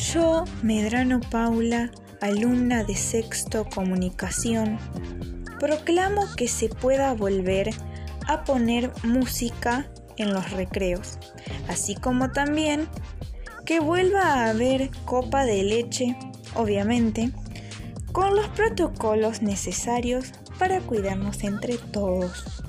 Yo, Medrano Paula, alumna de sexto comunicación, proclamo que se pueda volver a poner música en los recreos, así como también que vuelva a haber copa de leche, obviamente, con los protocolos necesarios para cuidarnos entre todos.